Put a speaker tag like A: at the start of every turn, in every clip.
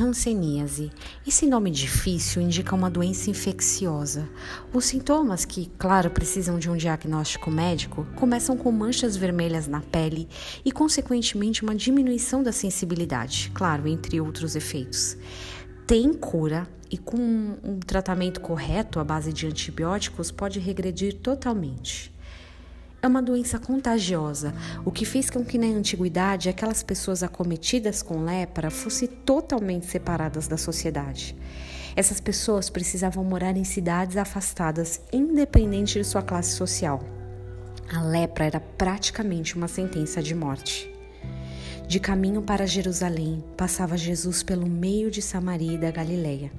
A: Hanseníase. Esse nome difícil indica uma doença infecciosa. Os sintomas, que, claro, precisam de um diagnóstico médico, começam com manchas vermelhas na pele e, consequentemente, uma diminuição da sensibilidade, claro, entre outros efeitos. Tem cura e, com um tratamento correto à base de antibióticos, pode regredir totalmente é uma doença contagiosa, o que fez com que na antiguidade aquelas pessoas acometidas com lepra fossem totalmente separadas da sociedade. Essas pessoas precisavam morar em cidades afastadas, independente de sua classe social. A lepra era praticamente uma sentença de morte. De caminho para Jerusalém, passava Jesus pelo meio de Samaria e da Galileia.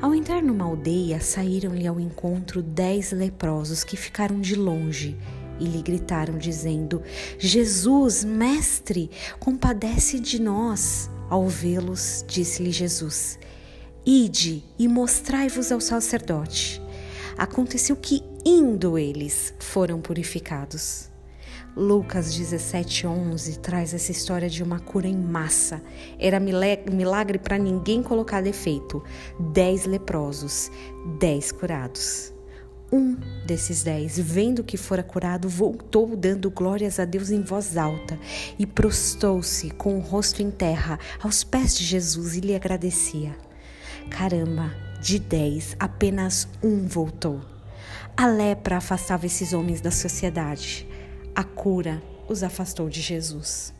A: Ao entrar numa aldeia, saíram-lhe ao encontro dez leprosos que ficaram de longe e lhe gritaram, dizendo: Jesus, mestre, compadece de nós. Ao vê-los, disse-lhe Jesus: Ide e mostrai-vos ao sacerdote. Aconteceu que, indo eles, foram purificados. Lucas 17:11 traz essa história de uma cura em massa. Era milagre para ninguém colocar defeito. Dez leprosos, dez curados. Um desses dez, vendo que fora curado, voltou dando glórias a Deus em voz alta e prostou-se com o rosto em terra aos pés de Jesus e lhe agradecia. Caramba, de dez, apenas um voltou. A lepra afastava esses homens da sociedade. A cura os afastou de Jesus.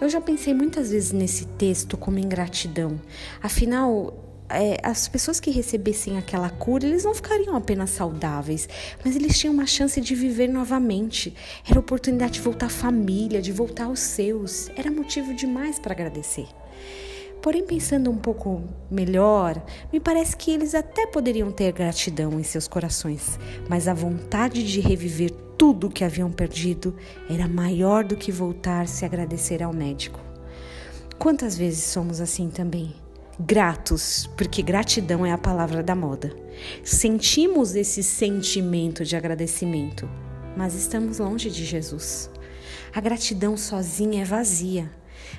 A: Eu já pensei muitas vezes nesse texto como ingratidão. Afinal, é, as pessoas que recebessem aquela cura, eles não ficariam apenas saudáveis, mas eles tinham uma chance de viver novamente. Era oportunidade de voltar à família, de voltar aos seus. Era motivo demais para agradecer. Porém, pensando um pouco melhor, me parece que eles até poderiam ter gratidão em seus corações, mas a vontade de reviver tudo o que haviam perdido era maior do que voltar-se a agradecer ao médico. Quantas vezes somos assim também? Gratos, porque gratidão é a palavra da moda. Sentimos esse sentimento de agradecimento, mas estamos longe de Jesus. A gratidão sozinha é vazia.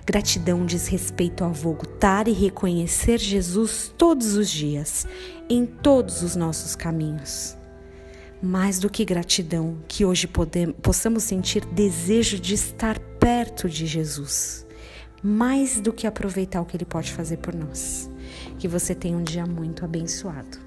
A: Gratidão diz respeito a voltar e reconhecer Jesus todos os dias, em todos os nossos caminhos. Mais do que gratidão, que hoje podemos, possamos sentir desejo de estar perto de Jesus mais do que aproveitar o que Ele pode fazer por nós. Que você tenha um dia muito abençoado.